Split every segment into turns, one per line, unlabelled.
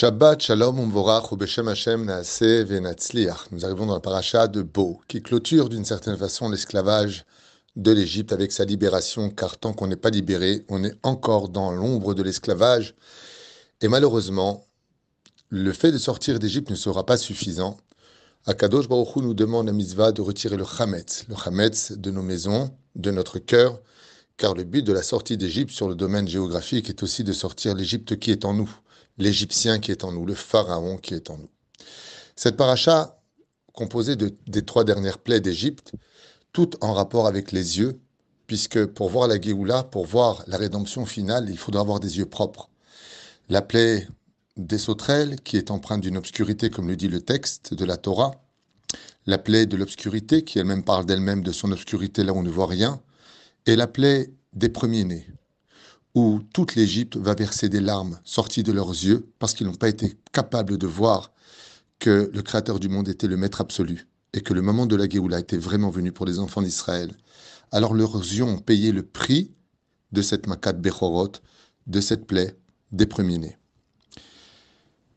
Shabbat, Shalom, Hashem. Nous arrivons dans la paracha de Bo, qui clôture d'une certaine façon l'esclavage de l'Égypte avec sa libération, car tant qu'on n'est pas libéré, on est encore dans l'ombre de l'esclavage. Et malheureusement, le fait de sortir d'Égypte ne sera pas suffisant. Akadosh Baruch Hu nous demande à Mitzvah de retirer le Hametz, le Hametz de nos maisons, de notre cœur, car le but de la sortie d'Égypte sur le domaine géographique est aussi de sortir l'Égypte qui est en nous l'Égyptien qui est en nous, le Pharaon qui est en nous. Cette paracha, composée de, des trois dernières plaies d'Égypte, toutes en rapport avec les yeux, puisque pour voir la Géoula, pour voir la rédemption finale, il faudra avoir des yeux propres. La plaie des sauterelles, qui est empreinte d'une obscurité, comme le dit le texte de la Torah, la plaie de l'obscurité, qui elle-même parle d'elle-même de son obscurité là où on ne voit rien, et la plaie des premiers-nés, où toute l'Égypte va verser des larmes sorties de leurs yeux parce qu'ils n'ont pas été capables de voir que le Créateur du monde était le Maître absolu et que le moment de la Géoula était vraiment venu pour les enfants d'Israël. Alors leurs yeux ont payé le prix de cette Makat Bechorot, de cette plaie des premiers-nés.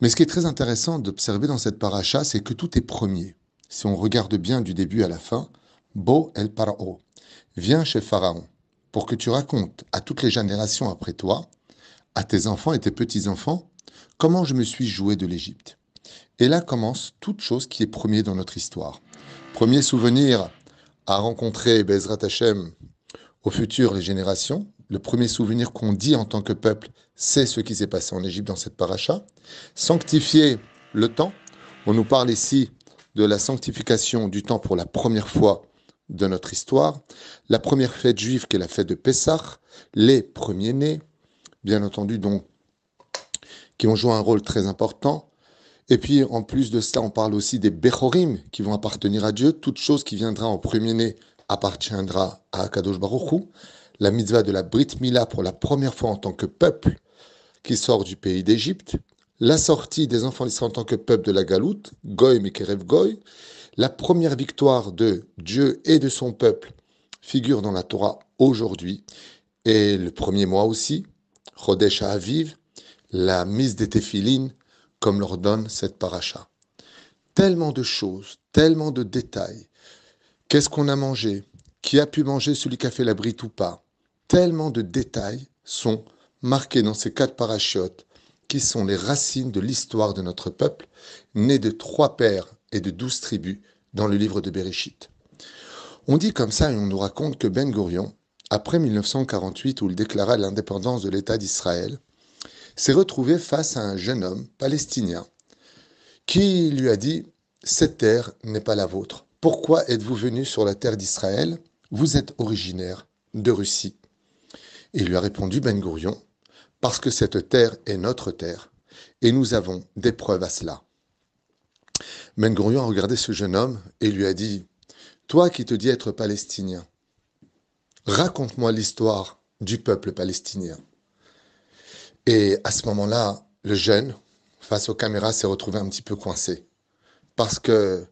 Mais ce qui est très intéressant d'observer dans cette paracha, c'est que tout est premier. Si on regarde bien du début à la fin, Bo el Parao, viens chez Pharaon pour que tu racontes à toutes les générations après toi, à tes enfants et tes petits-enfants, comment je me suis joué de l'Égypte. Et là commence toute chose qui est premier dans notre histoire. Premier souvenir à rencontrer Bezrat Hashem au futur les générations. Le premier souvenir qu'on dit en tant que peuple, c'est ce qui s'est passé en Égypte dans cette paracha. Sanctifier le temps. On nous parle ici de la sanctification du temps pour la première fois de notre histoire, la première fête juive qui est la fête de Pessah, les premiers-nés, bien entendu donc, qui ont joué un rôle très important. Et puis en plus de ça, on parle aussi des Bechorim qui vont appartenir à Dieu. Toute chose qui viendra en premier-né appartiendra à Kadosh Baruch La mitzvah de la Brit Mila pour la première fois en tant que peuple qui sort du pays d'Égypte. La sortie des enfants d'Israël en tant que peuple de la Galoute, Goy Mikerev Goy la première victoire de Dieu et de son peuple figure dans la Torah aujourd'hui, et le premier mois aussi, Chodesh Aviv, la mise des téphilines, comme l'ordonne cette paracha. Tellement de choses, tellement de détails. Qu'est-ce qu'on a mangé? Qui a pu manger celui qui a fait la brite ou pas? Tellement de détails sont marqués dans ces quatre parachutes qui sont les racines de l'histoire de notre peuple, né de trois pères et de douze tribus dans le livre de Bereshit. On dit comme ça et on nous raconte que Ben Gurion, après 1948 où il déclara l'indépendance de l'État d'Israël, s'est retrouvé face à un jeune homme palestinien qui lui a dit Cette terre n'est pas la vôtre. Pourquoi êtes-vous venu sur la terre d'Israël? Vous êtes originaire de Russie. Et il lui a répondu Ben Gurion Parce que cette terre est notre terre et nous avons des preuves à cela. Ben Gurion a regardé ce jeune homme et lui a dit Toi qui te dis être palestinien, raconte-moi l'histoire du peuple palestinien. Et à ce moment-là, le jeune, face aux caméras, s'est retrouvé un petit peu coincé. Parce que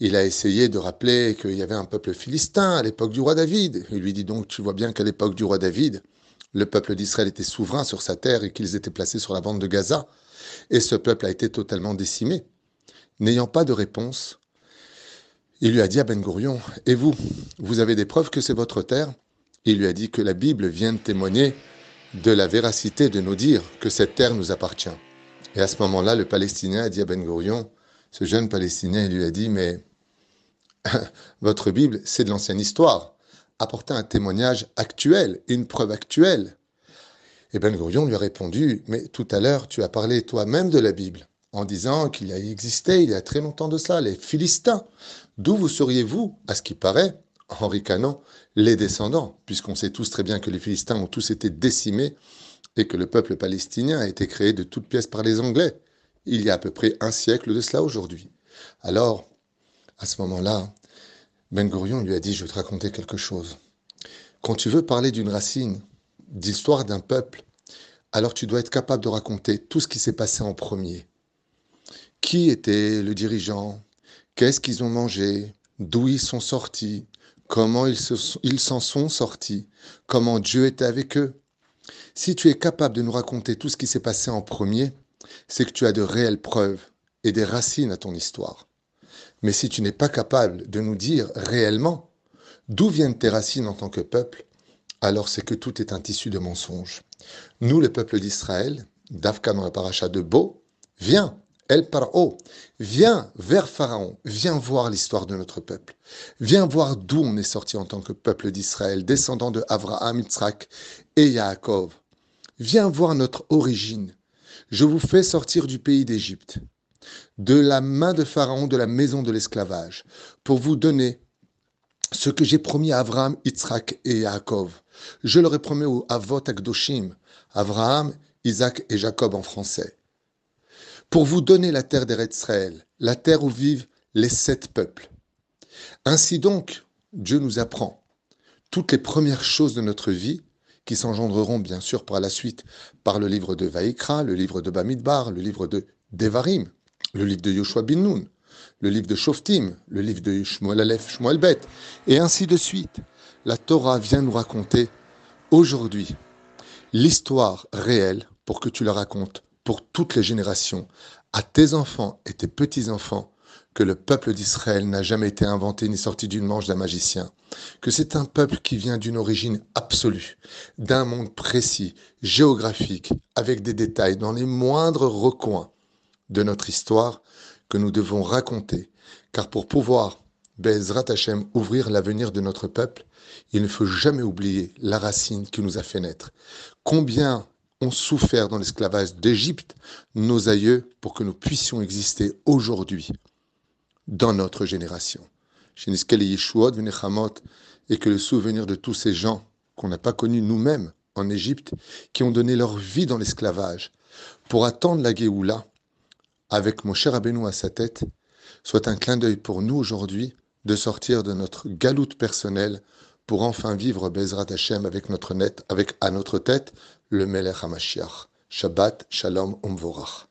il a essayé de rappeler qu'il y avait un peuple philistin à l'époque du roi David. Il lui dit donc, tu vois bien qu'à l'époque du roi David, le peuple d'Israël était souverain sur sa terre et qu'ils étaient placés sur la bande de Gaza. Et ce peuple a été totalement décimé. N'ayant pas de réponse, il lui a dit à Ben Gourion, et vous, vous avez des preuves que c'est votre terre? Il lui a dit que la Bible vient de témoigner de la véracité de nous dire que cette terre nous appartient. Et à ce moment-là, le Palestinien a dit à Ben Gourion, ce jeune Palestinien, lui a dit, mais votre Bible, c'est de l'ancienne histoire. Apportez un témoignage actuel, une preuve actuelle. Et Ben Gourion lui a répondu, mais tout à l'heure, tu as parlé toi-même de la Bible en disant qu'il a existé il y a très longtemps de cela, les Philistins. D'où vous seriez-vous, à ce qui paraît, en ricanant, les descendants, puisqu'on sait tous très bien que les Philistins ont tous été décimés et que le peuple palestinien a été créé de toutes pièces par les Anglais, il y a à peu près un siècle de cela aujourd'hui. Alors, à ce moment-là, Ben Gurion lui a dit, je vais te raconter quelque chose. Quand tu veux parler d'une racine, d'histoire d'un peuple, alors tu dois être capable de raconter tout ce qui s'est passé en premier qui était le dirigeant, qu'est-ce qu'ils ont mangé, d'où ils sont sortis, comment ils s'en sont sortis, comment Dieu était avec eux? Si tu es capable de nous raconter tout ce qui s'est passé en premier, c'est que tu as de réelles preuves et des racines à ton histoire. Mais si tu n'es pas capable de nous dire réellement d'où viennent tes racines en tant que peuple, alors c'est que tout est un tissu de mensonges. Nous, le peuple d'Israël, d'Afka dans la paracha de Beau, viens, El Paro, viens vers Pharaon, viens voir l'histoire de notre peuple. Viens voir d'où on est sorti en tant que peuple d'Israël, descendant de Avraham, Yitzhak et Yaakov. Viens voir notre origine. Je vous fais sortir du pays d'Égypte, de la main de Pharaon, de la maison de l'esclavage, pour vous donner ce que j'ai promis à Abraham, Yitzhak et Yaakov. Je leur ai promis au Avot Akdoshim, Abraham, Isaac et Jacob en français, pour vous donner la terre d'Eretzraël, la terre où vivent les sept peuples. Ainsi donc, Dieu nous apprend toutes les premières choses de notre vie qui s'engendreront bien sûr par la suite par le livre de Vaïkra, le livre de Bamidbar, le livre de Devarim, le livre de Yoshua bin Nun, le livre de Shoftim, le livre de Shmuel Aleph, Shmuel Bet, et ainsi de suite. La Torah vient nous raconter aujourd'hui l'histoire réelle pour que tu la racontes pour toutes les générations, à tes enfants et tes petits-enfants, que le peuple d'Israël n'a jamais été inventé ni sorti d'une manche d'un magicien, que c'est un peuple qui vient d'une origine absolue, d'un monde précis, géographique, avec des détails dans les moindres recoins de notre histoire que nous devons raconter, car pour pouvoir, Bezrat Hashem, ouvrir l'avenir de notre peuple, il ne faut jamais oublier la racine qui nous a fait naître. Combien ont souffert dans l'esclavage d'Égypte nos aïeux pour que nous puissions exister aujourd'hui dans notre génération. Et que le souvenir de tous ces gens qu'on n'a pas connus nous-mêmes en Égypte, qui ont donné leur vie dans l'esclavage pour attendre la Géoula, avec mon cher Rabbeinu à sa tête, soit un clin d'œil pour nous aujourd'hui de sortir de notre galoute personnelle pour enfin vivre Bezrat Hashem avec notre net, avec à notre tête le Melech HaMashiach. Shabbat, Shalom, Umvorach.